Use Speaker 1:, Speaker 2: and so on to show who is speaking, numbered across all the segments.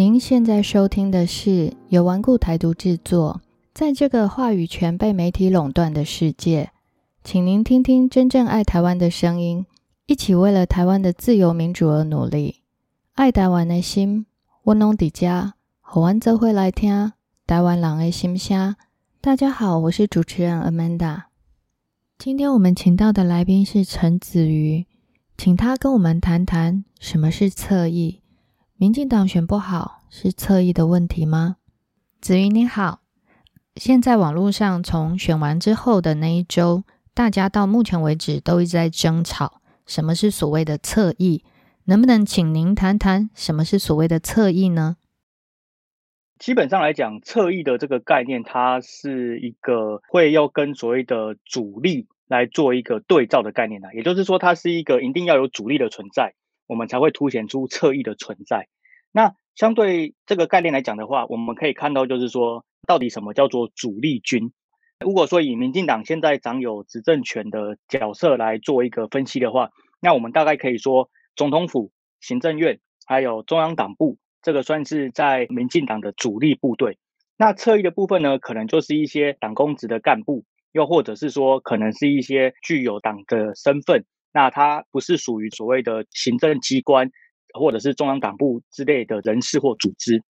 Speaker 1: 您现在收听的是由顽固台独制作。在这个话语权被媒体垄断的世界，请您听听真正爱台湾的声音，一起为了台湾的自由民主而努力。爱台湾的心，我拢伫家，好玩则会来听台湾人的心声。大家好，我是主持人 Amanda。今天我们请到的来宾是陈子瑜，请他跟我们谈谈什么是侧翼。民进党选不好是侧翼的问题吗？子瑜你好，现在网络上从选完之后的那一周，大家到目前为止都一直在争吵，什么是所谓的侧翼？能不能请您谈谈什么是所谓的侧翼呢？
Speaker 2: 基本上来讲，侧翼的这个概念，它是一个会要跟所谓的主力来做一个对照的概念的，也就是说，它是一个一定要有主力的存在。我们才会凸显出侧翼的存在。那相对这个概念来讲的话，我们可以看到，就是说，到底什么叫做主力军？如果说以民进党现在掌有执政权的角色来做一个分析的话，那我们大概可以说，总统府、行政院还有中央党部，这个算是在民进党的主力部队。那侧翼的部分呢，可能就是一些党公职的干部，又或者是说，可能是一些具有党的身份。那它不是属于所谓的行政机关，或者是中央党部之类的人士或组织。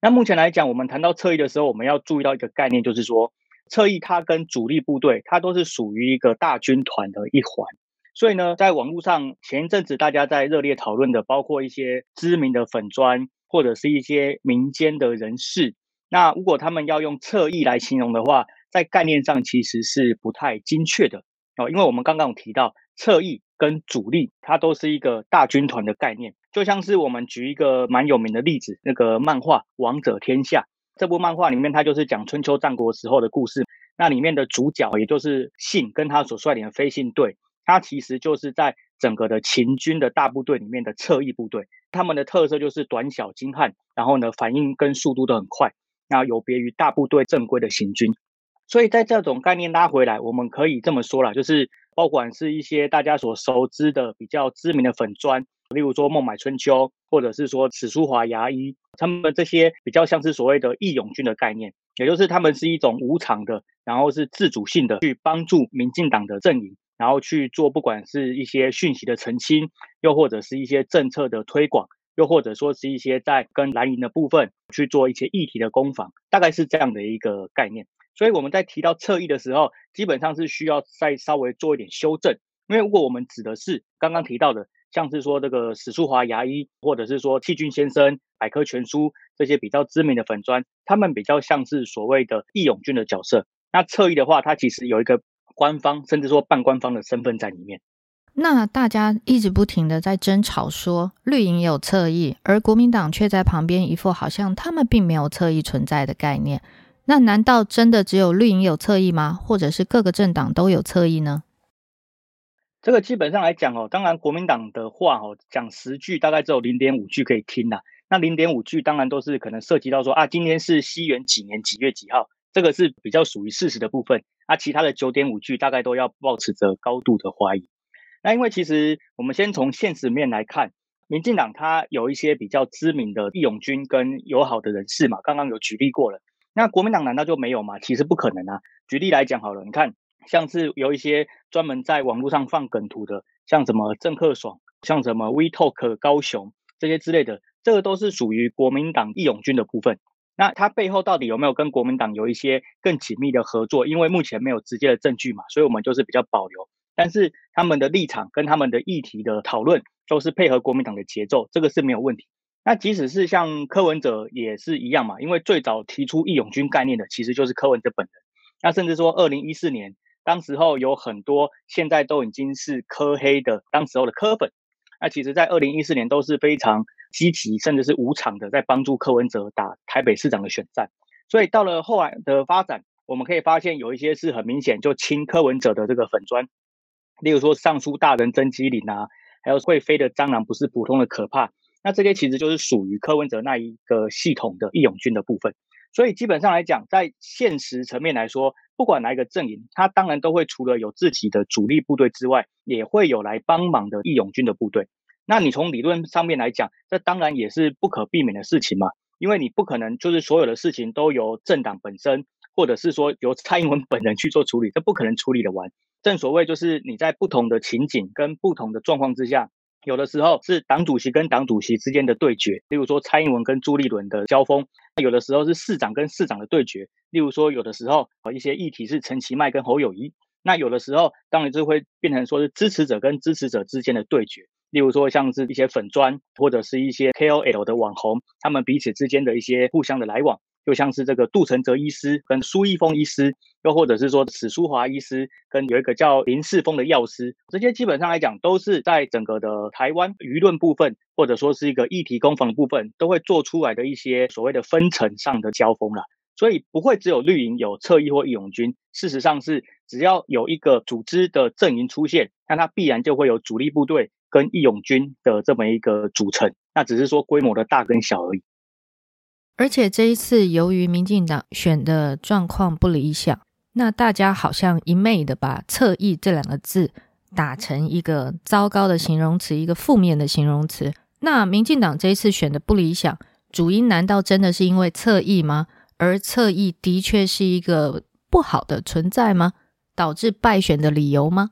Speaker 2: 那目前来讲，我们谈到侧翼的时候，我们要注意到一个概念，就是说侧翼它跟主力部队，它都是属于一个大军团的一环。所以呢，在网络上前一阵子大家在热烈讨论的，包括一些知名的粉砖，或者是一些民间的人士。那如果他们要用侧翼来形容的话，在概念上其实是不太精确的哦，因为我们刚刚有提到。侧翼跟主力，它都是一个大军团的概念，就像是我们举一个蛮有名的例子，那个漫画《王者天下》这部漫画里面，它就是讲春秋战国时候的故事。那里面的主角，也就是信跟他所率领的飞信队，他其实就是在整个的秦军的大部队里面的侧翼部队。他们的特色就是短小精悍，然后呢反应跟速度都很快，那有别于大部队正规的行军。所以在这种概念拉回来，我们可以这么说了，就是。包管是一些大家所熟知的比较知名的粉砖，例如说孟买春秋，或者是说史书华牙医，他们这些比较像是所谓的义勇军的概念，也就是他们是一种无偿的，然后是自主性的去帮助民进党的阵营，然后去做不管是一些讯息的澄清，又或者是一些政策的推广，又或者说是一些在跟蓝营的部分去做一些议题的攻防，大概是这样的一个概念。所以我们在提到侧翼的时候，基本上是需要再稍微做一点修正，因为如果我们指的是刚刚提到的，像是说这个史书华牙医，或者是说弃军先生、百科全书这些比较知名的粉砖，他们比较像是所谓的义勇军的角色。那侧翼的话，它其实有一个官方，甚至说半官方的身份在里面。
Speaker 1: 那大家一直不停的在争吵，说绿营有侧翼，而国民党却在旁边一副好像他们并没有侧翼存在的概念。那难道真的只有绿营有侧翼吗？或者是各个政党都有侧翼呢？
Speaker 2: 这个基本上来讲哦，当然国民党的话哦，讲十句大概只有零点五句可以听啦。那零点五句当然都是可能涉及到说啊，今天是西元几年几月几号，这个是比较属于事实的部分。啊，其他的九点五句大概都要保持着高度的怀疑。那因为其实我们先从现实面来看，民进党它有一些比较知名的义勇军跟友好的人士嘛，刚刚有举例过了。那国民党难道就没有吗？其实不可能啊！举例来讲好了，你看，像是有一些专门在网络上放梗图的，像什么郑克爽，像什么 We Talk 高雄这些之类的，这个都是属于国民党义勇军的部分。那它背后到底有没有跟国民党有一些更紧密的合作？因为目前没有直接的证据嘛，所以我们就是比较保留。但是他们的立场跟他们的议题的讨论都是配合国民党的节奏，这个是没有问题。那即使是像柯文哲也是一样嘛，因为最早提出义勇军概念的其实就是柯文哲本人。那甚至说，二零一四年当时候有很多现在都已经是柯黑的当时候的柯粉，那其实在二零一四年都是非常积极，甚至是无偿的在帮助柯文哲打台北市长的选战。所以到了后来的发展，我们可以发现有一些是很明显就亲柯文哲的这个粉砖，例如说尚书大人曾基林啊，还有会飞的蟑螂不是普通的可怕。那这些其实就是属于柯文哲那一个系统的义勇军的部分，所以基本上来讲，在现实层面来说，不管哪一个阵营，他当然都会除了有自己的主力部队之外，也会有来帮忙的义勇军的部队。那你从理论上面来讲，这当然也是不可避免的事情嘛，因为你不可能就是所有的事情都由政党本身，或者是说由蔡英文本人去做处理，这不可能处理的完。正所谓就是你在不同的情景跟不同的状况之下，有的时候是党主席跟党主席之间的对决，例如说蔡英文跟朱立伦的交锋；有的时候是市长跟市长的对决，例如说有的时候呃一些议题是陈其迈跟侯友谊。那有的时候当然就会变成说是支持者跟支持者之间的对决。例如说，像是一些粉砖或者是一些 KOL 的网红，他们彼此之间的一些互相的来往，就像是这个杜承泽医师跟苏一峰医师，又或者是说史书华医师跟有一个叫林世峰的药师，这些基本上来讲都是在整个的台湾舆论部分，或者说是一个议题攻防的部分，都会做出来的一些所谓的分层上的交锋了。所以不会只有绿营有侧翼或义勇军，事实上是只要有一个组织的阵营出现，那它必然就会有主力部队。跟义勇军的这么一个组成，那只是说规模的大跟小而已。
Speaker 1: 而且这一次，由于民进党选的状况不理想，那大家好像一昧的把“侧翼”这两个字打成一个糟糕的形容词，一个负面的形容词。那民进党这一次选的不理想，主因难道真的是因为侧翼吗？而侧翼的确是一个不好的存在吗？导致败选的理由吗？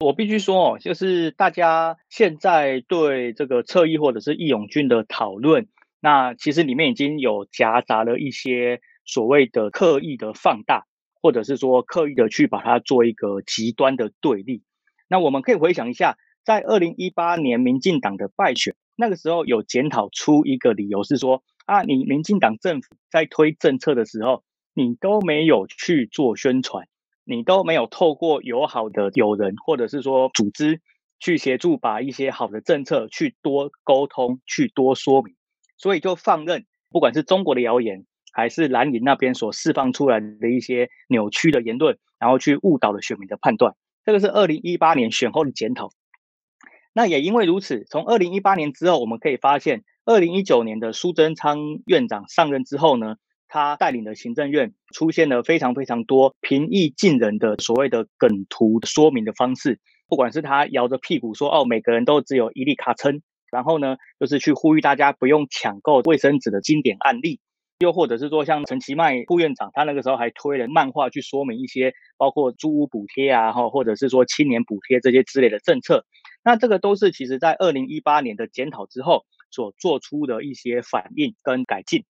Speaker 2: 我必须说哦，就是大家现在对这个侧翼或者是义勇军的讨论，那其实里面已经有夹杂了一些所谓的刻意的放大，或者是说刻意的去把它做一个极端的对立。那我们可以回想一下，在二零一八年民进党的败选，那个时候有检讨出一个理由是说啊，你民进党政府在推政策的时候，你都没有去做宣传。你都没有透过友好的友人或者是说组织去协助把一些好的政策去多沟通去多说明，所以就放任不管是中国的谣言还是蓝营那边所释放出来的一些扭曲的言论，然后去误导了选民的判断。这个是二零一八年选后的检讨。那也因为如此，从二零一八年之后，我们可以发现，二零一九年的苏贞昌院长上任之后呢。他带领的行政院出现了非常非常多平易近人的所谓的梗图说明的方式，不管是他摇着屁股说哦，每个人都只有一粒卡称，然后呢，就是去呼吁大家不用抢购卫生纸的经典案例，又或者是说像陈其迈副院长，他那个时候还推了漫画去说明一些包括租屋补贴啊，哈，或者是说青年补贴这些之类的政策，那这个都是其实在二零一八年的检讨之后所做出的一些反应跟改进。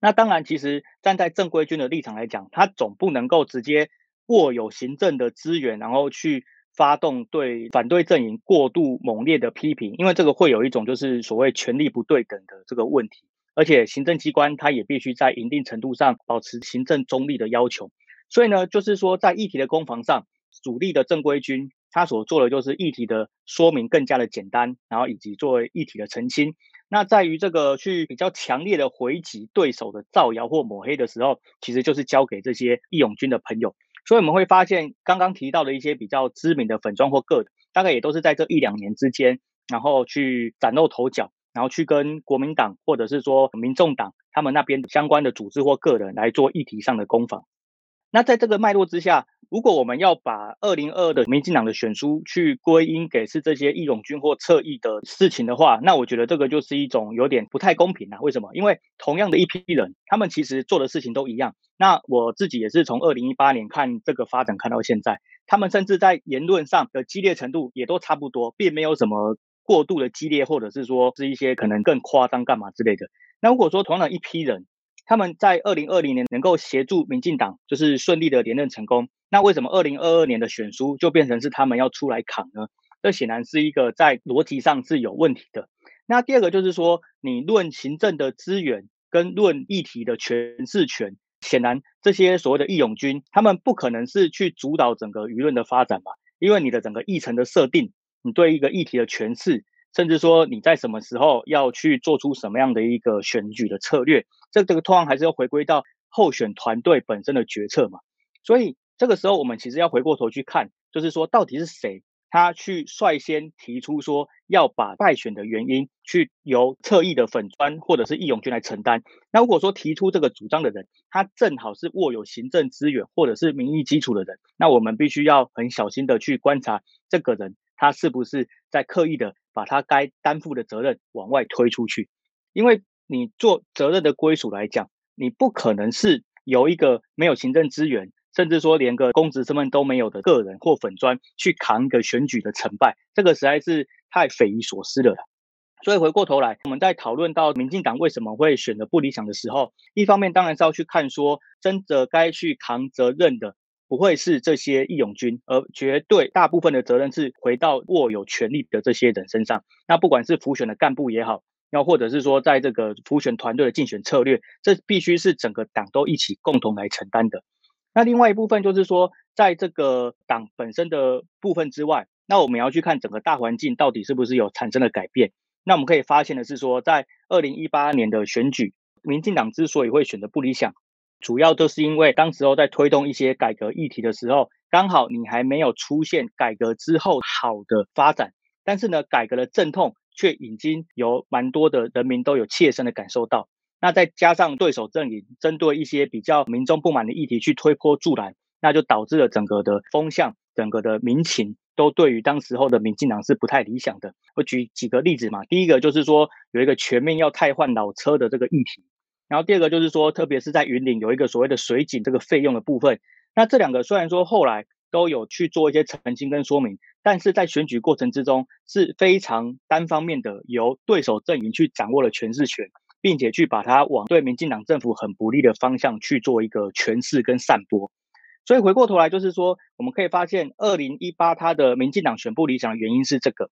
Speaker 2: 那当然，其实站在正规军的立场来讲，他总不能够直接握有行政的资源，然后去发动对反对阵营过度猛烈的批评，因为这个会有一种就是所谓权力不对等的这个问题。而且行政机关它也必须在一定程度上保持行政中立的要求。所以呢，就是说在议题的攻防上，主力的正规军他所做的就是议题的说明更加的简单，然后以及作为议题的澄清。那在于这个去比较强烈的回击对手的造谣或抹黑的时候，其实就是交给这些义勇军的朋友。所以我们会发现，刚刚提到的一些比较知名的粉装或个，大概也都是在这一两年之间，然后去崭露头角，然后去跟国民党或者是说民众党他们那边相关的组织或个人来做议题上的攻防。那在这个脉络之下。如果我们要把二零二的民进党的选书去归因给是这些义勇军或侧翼的事情的话，那我觉得这个就是一种有点不太公平啊。为什么？因为同样的一批人，他们其实做的事情都一样。那我自己也是从二零一八年看这个发展看到现在，他们甚至在言论上的激烈程度也都差不多，并没有什么过度的激烈，或者是说是一些可能更夸张干嘛之类的。那如果说同样一批人，他们在二零二零年能够协助民进党就是顺利的连任成功。那为什么二零二二年的选书就变成是他们要出来扛呢？这显然是一个在逻辑上是有问题的。那第二个就是说，你论行政的资源跟论议题的诠释权，显然这些所谓的义勇军，他们不可能是去主导整个舆论的发展嘛？因为你的整个议程的设定，你对一个议题的诠释，甚至说你在什么时候要去做出什么样的一个选举的策略，这这个通常还是要回归到候选团队本身的决策嘛。所以。这个时候，我们其实要回过头去看，就是说，到底是谁他去率先提出说要把败选的原因去由侧翼的粉砖或者是义勇军来承担？那如果说提出这个主张的人，他正好是握有行政资源或者是民意基础的人，那我们必须要很小心的去观察这个人他是不是在刻意的把他该担负的责任往外推出去？因为你做责任的归属来讲，你不可能是由一个没有行政资源，甚至说连个公职身份都没有的个人或粉砖去扛一个选举的成败，这个实在是太匪夷所思了。所以回过头来，我们在讨论到民进党为什么会选择不理想的时候，一方面当然是要去看说，真的该去扛责任的不会是这些义勇军，而绝对大部分的责任是回到握有权力的这些人身上。那不管是浮选的干部也好，要或者是说在这个浮选团队的竞选策略，这必须是整个党都一起共同来承担的。那另外一部分就是说，在这个党本身的部分之外，那我们要去看整个大环境到底是不是有产生了改变。那我们可以发现的是说，在二零一八年的选举，民进党之所以会选择不理想，主要就是因为当时候在推动一些改革议题的时候，刚好你还没有出现改革之后好的发展，但是呢，改革的阵痛却已经有蛮多的人民都有切身的感受到。那再加上对手阵营针对一些比较民众不满的议题去推波助澜，那就导致了整个的风向，整个的民情。都对于当时候的民进党是不太理想的。我举几个例子嘛，第一个就是说有一个全面要汰换老车的这个议题，然后第二个就是说，特别是在云岭有一个所谓的水井这个费用的部分。那这两个虽然说后来都有去做一些澄清跟说明，但是在选举过程之中是非常单方面的由对手阵营去掌握了诠释权，并且去把它往对民进党政府很不利的方向去做一个诠释跟散播。所以回过头来，就是说，我们可以发现，二零一八它的民进党选不理想的原因是这个。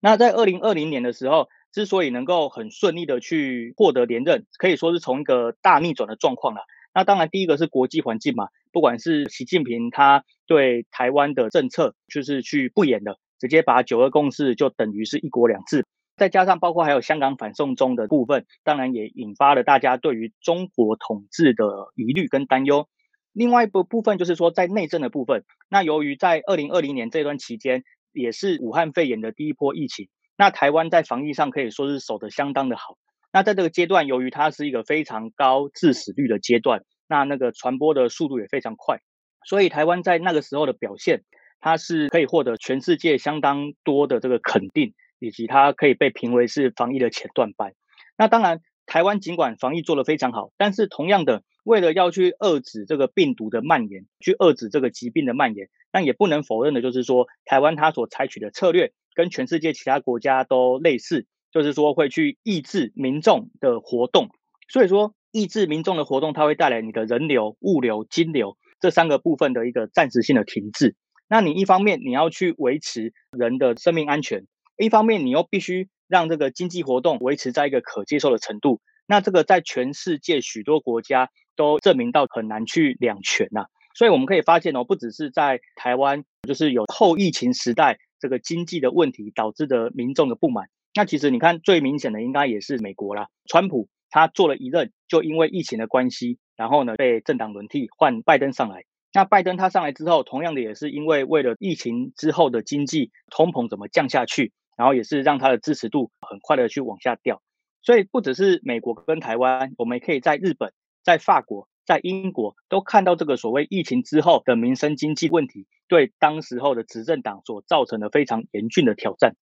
Speaker 2: 那在二零二零年的时候，之所以能够很顺利的去获得连任，可以说是从一个大逆转的状况了。那当然，第一个是国际环境嘛，不管是习近平他对台湾的政策，就是去不演的，直接把九二共识就等于是一国两制，再加上包括还有香港反送中的部分，当然也引发了大家对于中国统治的疑虑跟担忧。另外一部部分就是说，在内政的部分，那由于在二零二零年这段期间，也是武汉肺炎的第一波疫情，那台湾在防疫上可以说是守得相当的好。那在这个阶段，由于它是一个非常高致死率的阶段，那那个传播的速度也非常快，所以台湾在那个时候的表现，它是可以获得全世界相当多的这个肯定，以及它可以被评为是防疫的前段班。那当然。台湾尽管防疫做得非常好，但是同样的，为了要去遏制这个病毒的蔓延，去遏制这个疾病的蔓延，但也不能否认的就是说，台湾它所采取的策略跟全世界其他国家都类似，就是说会去抑制民众的活动。所以说，抑制民众的活动，它会带来你的人流、物流、金流这三个部分的一个暂时性的停滞。那你一方面你要去维持人的生命安全，一方面你又必须。让这个经济活动维持在一个可接受的程度，那这个在全世界许多国家都证明到很难去两全呐。所以我们可以发现哦，不只是在台湾，就是有后疫情时代这个经济的问题导致的民众的不满。那其实你看最明显的应该也是美国啦，川普他做了一任，就因为疫情的关系，然后呢被政党轮替换拜登上来。那拜登他上来之后，同样的也是因为为了疫情之后的经济通膨怎么降下去。然后也是让他的支持度很快的去往下掉，所以不只是美国跟台湾，我们也可以在日本、在法国、在英国都看到这个所谓疫情之后的民生经济问题，对当时候的执政党所造成的非常严峻的挑战。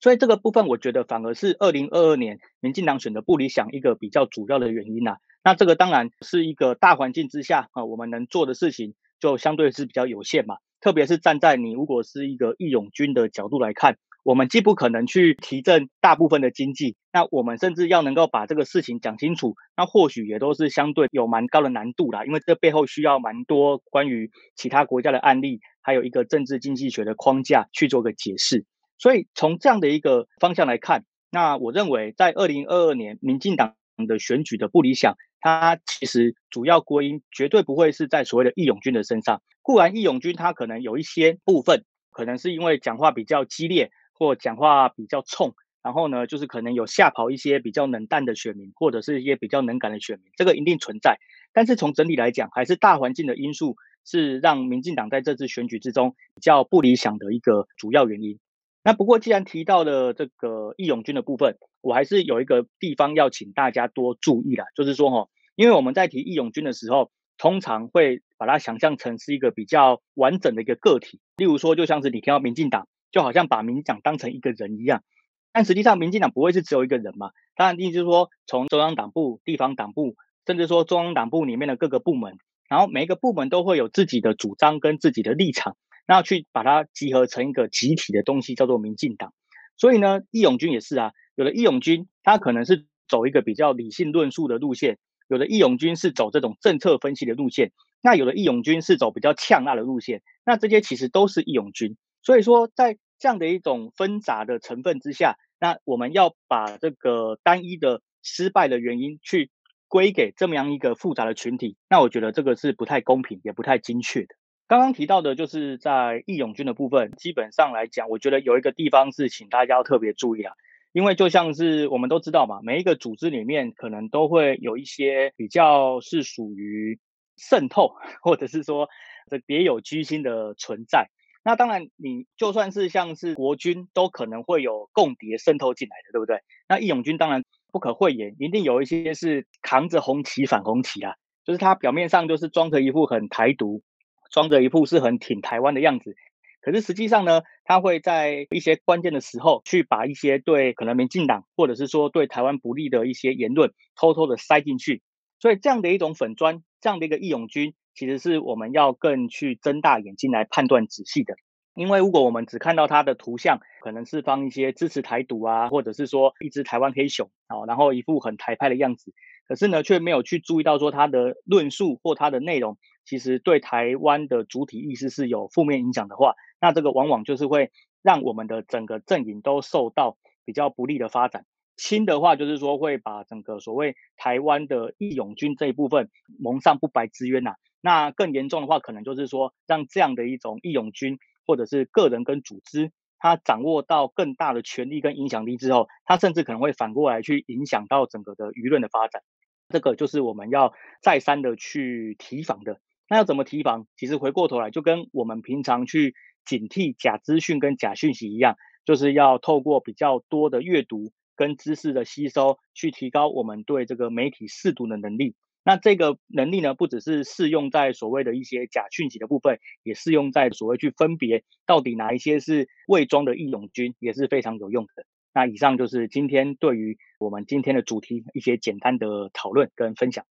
Speaker 2: 所以这个部分，我觉得反而是二零二二年民进党选择不理想一个比较主要的原因呐。那这个当然是一个大环境之下啊，我们能做的事情就相对是比较有限嘛。特别是站在你如果是一个义勇军的角度来看。我们既不可能去提振大部分的经济，那我们甚至要能够把这个事情讲清楚，那或许也都是相对有蛮高的难度啦。因为这背后需要蛮多关于其他国家的案例，还有一个政治经济学的框架去做个解释。所以从这样的一个方向来看，那我认为在二零二二年民进党的选举的不理想，它其实主要归因绝对不会是在所谓的义勇军的身上。固然义勇军他可能有一些部分，可能是因为讲话比较激烈。或讲话比较冲，然后呢，就是可能有吓跑一些比较冷淡的选民，或者是一些比较能感的选民，这个一定存在。但是从整体来讲，还是大环境的因素是让民进党在这次选举之中比较不理想的一个主要原因。那不过既然提到了这个义勇军的部分，我还是有一个地方要请大家多注意啦，就是说哈，因为我们在提义勇军的时候，通常会把它想象成是一个比较完整的一个个体，例如说就像是你听到民进党。就好像把民进党当成一个人一样。但实际上，民进党不会是只有一个人嘛？当然，意思就是说，从中央党部、地方党部，甚至说中央党部里面的各个部门，然后每一个部门都会有自己的主张跟自己的立场，那去把它集合成一个集体的东西，叫做民进党。所以呢，义勇军也是啊，有的义勇军他可能是走一个比较理性论述的路线，有的义勇军是走这种政策分析的路线，那有的义勇军是走比较呛辣的路线，那这些其实都是义勇军。所以说，在这样的一种纷杂的成分之下，那我们要把这个单一的失败的原因去归给这么样一个复杂的群体，那我觉得这个是不太公平，也不太精确的。刚刚提到的就是在义勇军的部分，基本上来讲，我觉得有一个地方是请大家要特别注意啊，因为就像是我们都知道嘛，每一个组织里面可能都会有一些比较是属于渗透，或者是说这别有居心的存在。那当然，你就算是像是国军，都可能会有共谍渗透进来的，对不对？那义勇军当然不可讳言，一定有一些是扛着红旗反红旗啊，就是他表面上就是装着一副很台独，装着一副是很挺台湾的样子，可是实际上呢，他会在一些关键的时候，去把一些对可能民进党或者是说对台湾不利的一些言论，偷偷的塞进去。所以这样的一种粉砖，这样的一个义勇军。其实是我们要更去睁大眼睛来判断仔细的，因为如果我们只看到它的图像，可能是放一些支持台独啊，或者是说一只台湾黑熊啊，然后一副很台派的样子，可是呢，却没有去注意到说它的论述或它的内容，其实对台湾的主体意识是有负面影响的话，那这个往往就是会让我们的整个阵营都受到比较不利的发展。轻的话就是说会把整个所谓台湾的义勇军这一部分蒙上不白之冤呐。那更严重的话，可能就是说，让这样的一种义勇军，或者是个人跟组织，他掌握到更大的权力跟影响力之后，他甚至可能会反过来去影响到整个的舆论的发展。这个就是我们要再三的去提防的。那要怎么提防？其实回过头来，就跟我们平常去警惕假资讯跟假讯息一样，就是要透过比较多的阅读跟知识的吸收，去提高我们对这个媒体试读的能力。那这个能力呢，不只是适用在所谓的一些假讯息的部分，也适用在所谓去分别到底哪一些是伪装的义勇军，也是非常有用的。那以上就是今天对于我们今天的主题一些简单的讨论跟分享。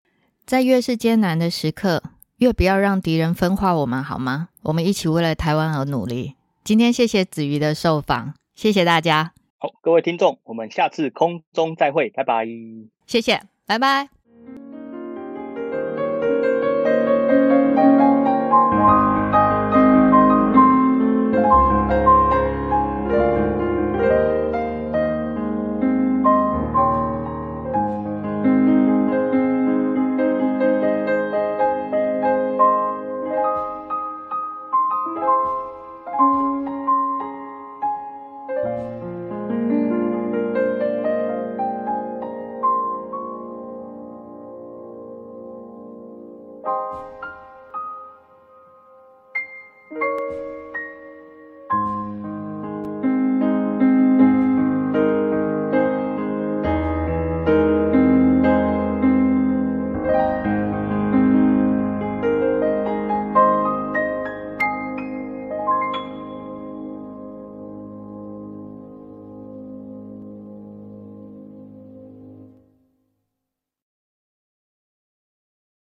Speaker 1: 在越是艰难的时刻，越不要让敌人分化我们，好吗？我们一起为了台湾而努力。今天谢谢子瑜的受访，谢谢大家。
Speaker 2: 好，各位听众，我们下次空中再会，拜拜。
Speaker 1: 谢谢，拜拜。